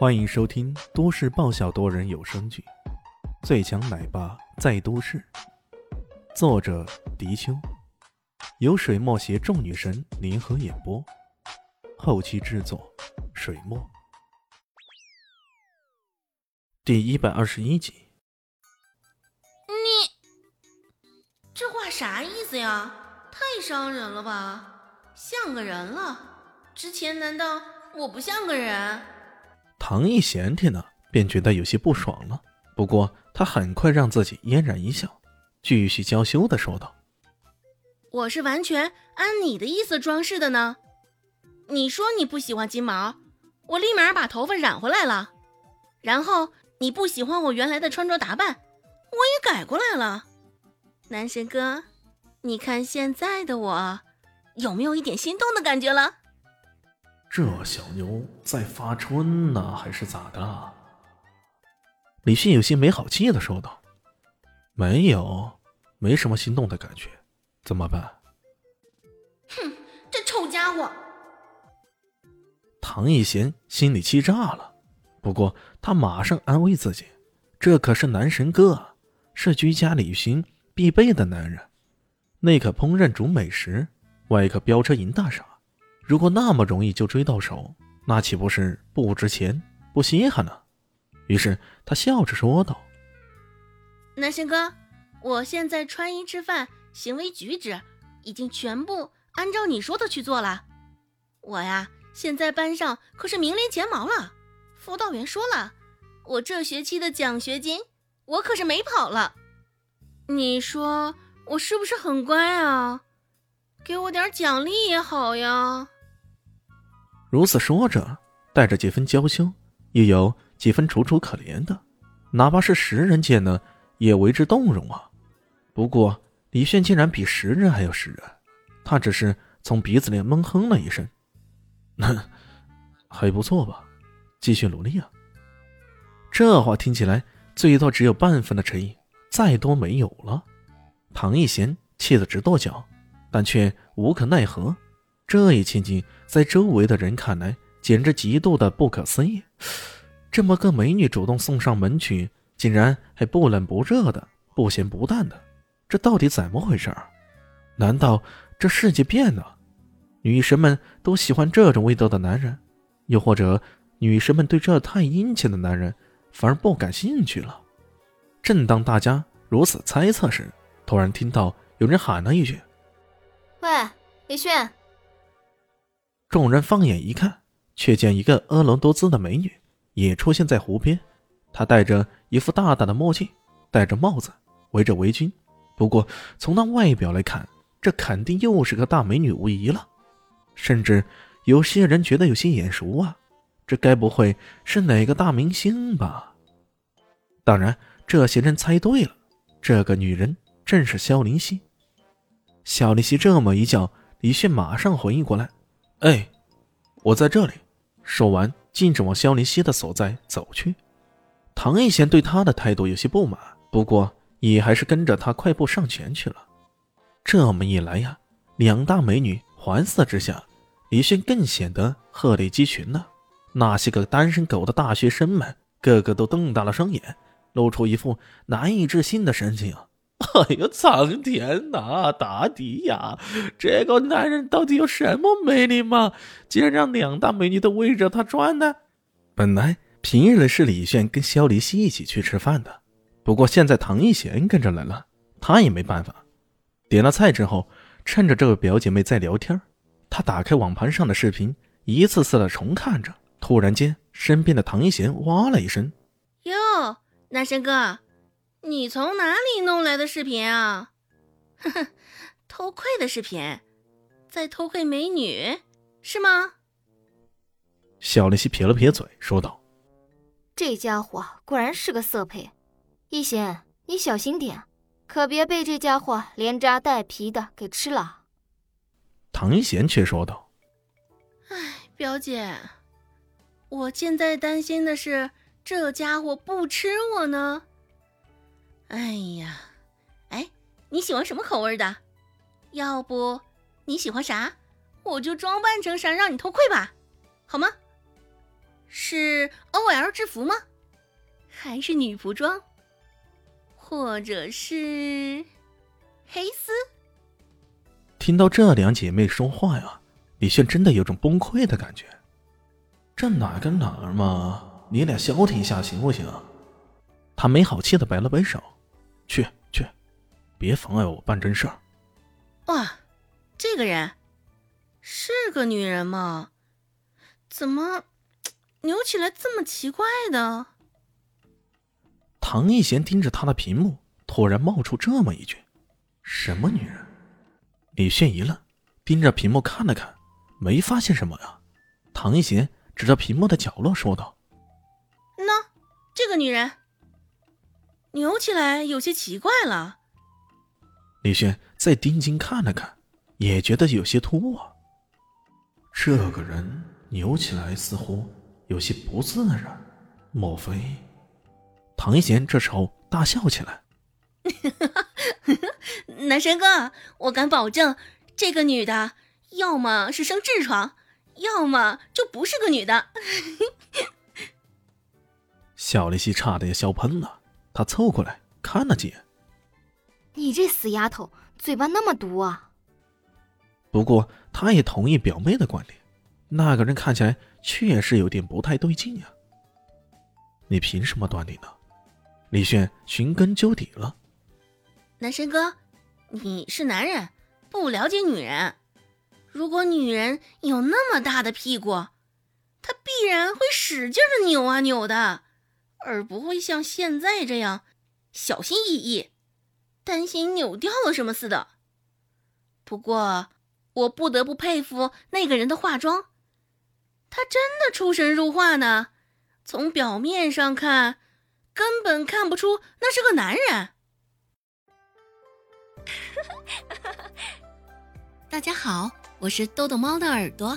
欢迎收听都市爆笑多人有声剧《最强奶爸在都市》，作者：迪秋，由水墨携众女神联合演播，后期制作：水墨。第一百二十一集。你这话啥意思呀？太伤人了吧！像个人了？之前难道我不像个人？唐艺贤听了，便觉得有些不爽了。不过他很快让自己嫣然一笑，继续娇羞的说道：“我是完全按你的意思装饰的呢。你说你不喜欢金毛，我立马把头发染回来了。然后你不喜欢我原来的穿着打扮，我也改过来了。男神哥，你看现在的我，有没有一点心动的感觉了？”这小妞在发春呢，还是咋的？李迅有些没好气的说道：“没有，没什么心动的感觉，怎么办？”哼，这臭家伙！唐艺贤心里气炸了，不过他马上安慰自己：“这可是男神哥，是居家旅行必备的男人，内可烹饪煮美食，外可飙车赢大赏。”如果那么容易就追到手，那岂不是不值钱、不稀罕呢？于是他笑着说道：“男神哥，我现在穿衣、吃饭、行为举止，已经全部按照你说的去做了。我呀，现在班上可是名列前茅了。辅导员说了，我这学期的奖学金，我可是没跑了。你说我是不是很乖啊？给我点奖励也好呀。”如此说着，带着几分娇羞，又有几分楚楚可怜的，哪怕是时人见了，也为之动容啊。不过李炫竟然比时人还要实人，他只是从鼻子里闷哼了一声：“还不错吧，继续努力啊。”这话听起来最多只有半分的诚意，再多没有了。唐一贤气得直跺脚，但却无可奈何。这一情景在周围的人看来，简直极度的不可思议。这么个美女主动送上门去，竟然还不冷不热的，不咸不淡的，这到底怎么回事？难道这世界变了？女神们都喜欢这种味道的男人，又或者女神们对这太殷勤的男人反而不感兴趣了？正当大家如此猜测时，突然听到有人喊了一句：“喂，李炫。”众人放眼一看，却见一个婀娜多姿的美女也出现在湖边。她戴着一副大大的墨镜，戴着帽子，围着围巾。不过从那外表来看，这肯定又是个大美女无疑了。甚至有些人觉得有些眼熟啊，这该不会是哪个大明星吧？当然，这些人猜对了，这个女人正是萧林希。萧林希这么一叫，李迅马上回应过来。哎，我在这里。说完，径直往萧林希的所在走去。唐艺贤对他的态度有些不满，不过也还是跟着他快步上前去了。这么一来呀，两大美女环视之下，李轩更显得鹤立鸡群了。那些个单身狗的大学生们，个个都瞪大了双眼，露出一副难以置信的神情。哎呦，苍天呐，大地呀！这个男人到底有什么魅力吗？竟然让两大美女都围着他转呢？本来平日里是李炫跟肖离熙一起去吃饭的，不过现在唐艺贤跟着来了，他也没办法。点了菜之后，趁着这位表姐妹在聊天，他打开网盘上的视频，一次次的重看着。突然间，身边的唐艺贤哇了一声：“哟，男神哥！”你从哪里弄来的视频啊？哼哼，偷窥的视频，在偷窥美女是吗？小丽西撇了撇嘴，说道：“这家伙果然是个色胚，一贤，你小心点，可别被这家伙连渣带皮的给吃了。”唐一贤却说道：“哎，表姐，我现在担心的是这家伙不吃我呢。”哎呀，哎，你喜欢什么口味的？要不你喜欢啥，我就装扮成啥让你偷窥吧，好吗？是 OL 制服吗？还是女仆装？或者是黑丝？听到这两姐妹说话呀，李炫真的有种崩溃的感觉。这哪跟哪儿嘛？你俩消停一下行不行？他没好气的摆了摆手，去去，别妨碍我办正事儿。哇，这个人是个女人吗？怎么扭起来这么奇怪的？唐一贤盯着他的屏幕，突然冒出这么一句：“什么女人？”李炫一愣，盯着屏幕看了看，没发现什么呀。唐一贤指着屏幕的角落说道：“喏，这个女人扭起来有些奇怪了。”李轩再定睛看了看，也觉得有些突兀。啊这个人扭起来似乎有些不自然，莫非？唐一贤这时候大笑起来：“ 男神哥，我敢保证，这个女的要么是生痔疮，要么就不是个女的。”小丽西差点笑喷了，她凑过来看了几眼：“你这死丫头，嘴巴那么毒啊！”不过，他也同意表妹的观点，那个人看起来确实有点不太对劲呀。你凭什么断定呢？李炫寻根究底了，男神哥，你是男人，不了解女人。如果女人有那么大的屁股，她必然会使劲的扭啊扭的，而不会像现在这样小心翼翼，担心扭掉了什么似的。不过，我不得不佩服那个人的化妆，他真的出神入化呢。从表面上看。根本看不出那是个男人。大家好，我是豆豆猫的耳朵。